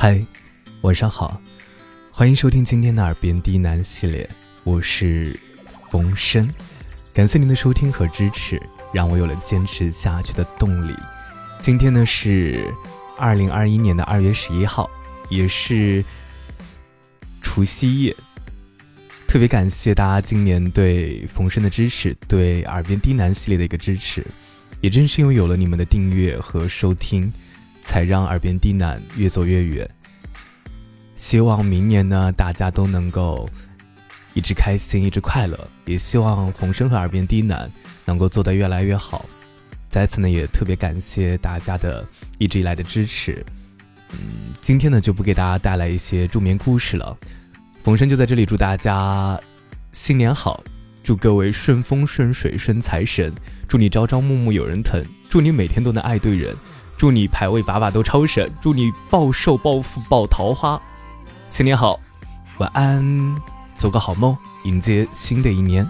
嗨，晚上好，欢迎收听今天的耳边低喃系列，我是冯生，感谢您的收听和支持，让我有了坚持下去的动力。今天呢是二零二一年的二月十一号，也是除夕夜，特别感谢大家今年对冯生的支持，对耳边低喃系列的一个支持，也正是因为有了你们的订阅和收听。才让耳边低喃越走越远。希望明年呢，大家都能够一直开心，一直快乐。也希望冯生和耳边低喃能够做得越来越好。在此呢，也特别感谢大家的一直以来的支持。嗯，今天呢就不给大家带来一些助眠故事了。冯生就在这里祝大家新年好，祝各位顺风顺水顺财神，祝你朝朝暮暮有人疼，祝你每天都能爱对人。祝你排位把把都超神，祝你暴瘦暴富暴桃花，新年好，晚安，做个好梦，迎接新的一年。